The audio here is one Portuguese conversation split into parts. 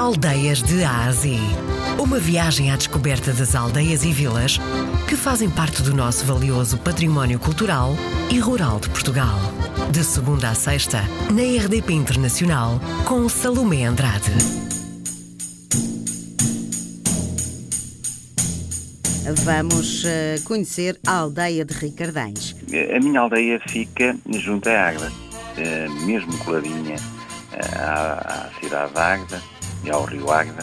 Aldeias de Ásia. Uma viagem à descoberta das aldeias e vilas que fazem parte do nosso valioso património cultural e rural de Portugal. De segunda a sexta, na RDP Internacional, com Salomé Andrade. Vamos eh, conhecer a aldeia de Ricardães. A minha aldeia fica junto à Águeda, eh, mesmo coladinha eh, à, à cidade de Águeda e ao rio Águeda.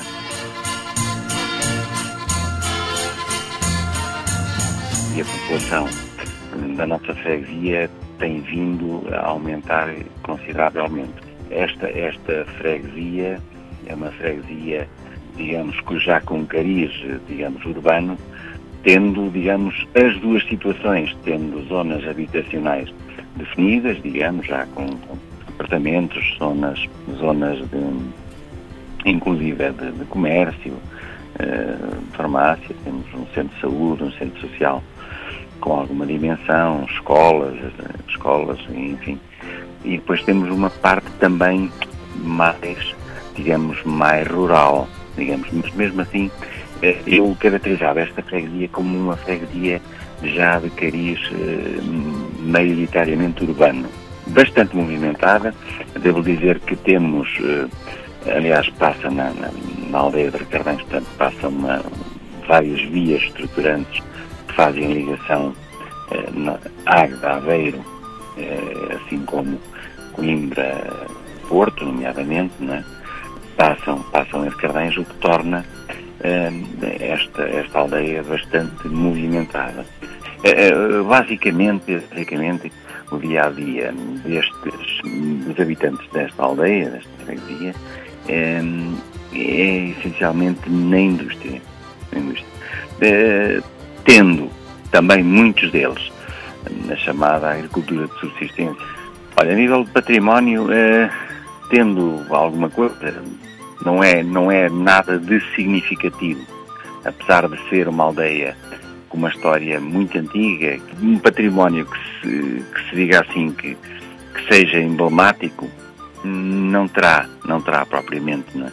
E a população da nossa freguesia tem vindo a aumentar consideravelmente. Esta, esta freguesia é uma freguesia, digamos, que já com cariz, digamos, urbano, tendo, digamos, as duas situações, tendo zonas habitacionais definidas, digamos, já com, com apartamentos, zonas, zonas de, inclusive de, de comércio, uh, farmácia, temos um centro de saúde, um centro social com alguma dimensão, escolas, escolas, enfim. E depois temos uma parte também mais, digamos, mais rural, digamos, mas mesmo assim eh, eu caracterizava esta freguesia como uma freguesia já de cariz eh, maioritariamente urbano, bastante movimentada. Devo dizer que temos, eh, aliás, passa na, na, na aldeia de Ricardães, portanto, passam uma, várias vias estruturantes que fazem ligação eh, na Águeda, Aveiro, eh, assim como Coimbra, Porto, nomeadamente, né? passam, passam em Ricardães, o que torna esta, esta aldeia bastante movimentada. Basicamente, basicamente, o dia a dia destes dos habitantes desta aldeia, desta freguesia, é, é essencialmente na indústria. Na indústria. É, tendo também muitos deles na chamada agricultura de subsistência. Olha, a nível de património, é, tendo alguma coisa, não é, não é nada de significativo, apesar de ser uma aldeia com uma história muito antiga, um património que se, que se diga assim, que, que seja emblemático, não terá, não terá propriamente. Né?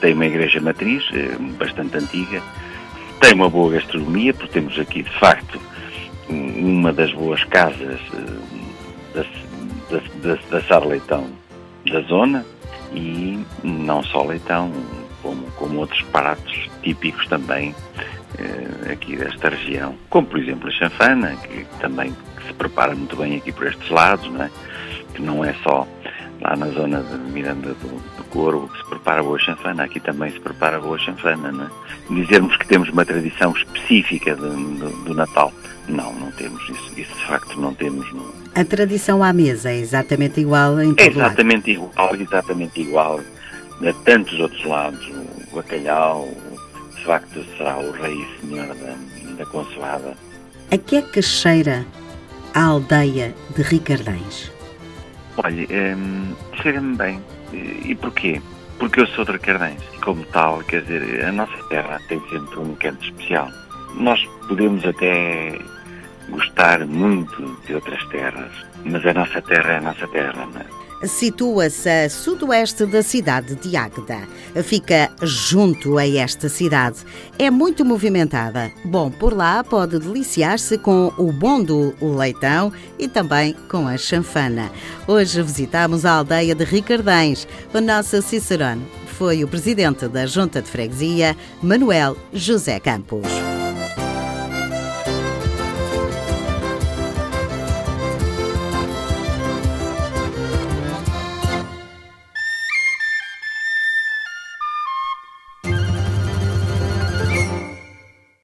Tem uma igreja matriz, eh, bastante antiga, tem uma boa gastronomia, porque temos aqui, de facto, uma das boas casas eh, da, da, da, da Sar Leitão da zona, e não só leitão, como, como outros pratos típicos também eh, aqui desta região, como por exemplo a chanfana, que também se prepara muito bem aqui por estes lados, é? que não é só lá na zona de Miranda do, do Corvo que se prepara boa chanfana, aqui também se prepara boa chanfana. Não é? Dizermos que temos uma tradição específica de, do, do Natal, não, não temos isso, isso de facto não temos. Não. A tradição à mesa é exatamente igual em todo É exatamente lado. igual, exatamente igual a tantos outros lados, o bacalhau, de facto será o rei e senhor da, da consoada. A que é que cheira a aldeia de Ricardães? Olha, hum, cheira-me bem. E porquê? Porque eu sou de Ricardães e como tal, quer dizer, a nossa terra tem sempre um canto especial. Nós podemos até gostar muito de outras terras, mas a nossa terra é a nossa terra, não é? Situa-se a sudoeste da cidade de Águeda. Fica junto a esta cidade. É muito movimentada. Bom, por lá pode deliciar-se com o bom do leitão e também com a chanfana. Hoje visitamos a aldeia de Ricardães. O nosso Cicerone foi o presidente da Junta de Freguesia, Manuel José Campos.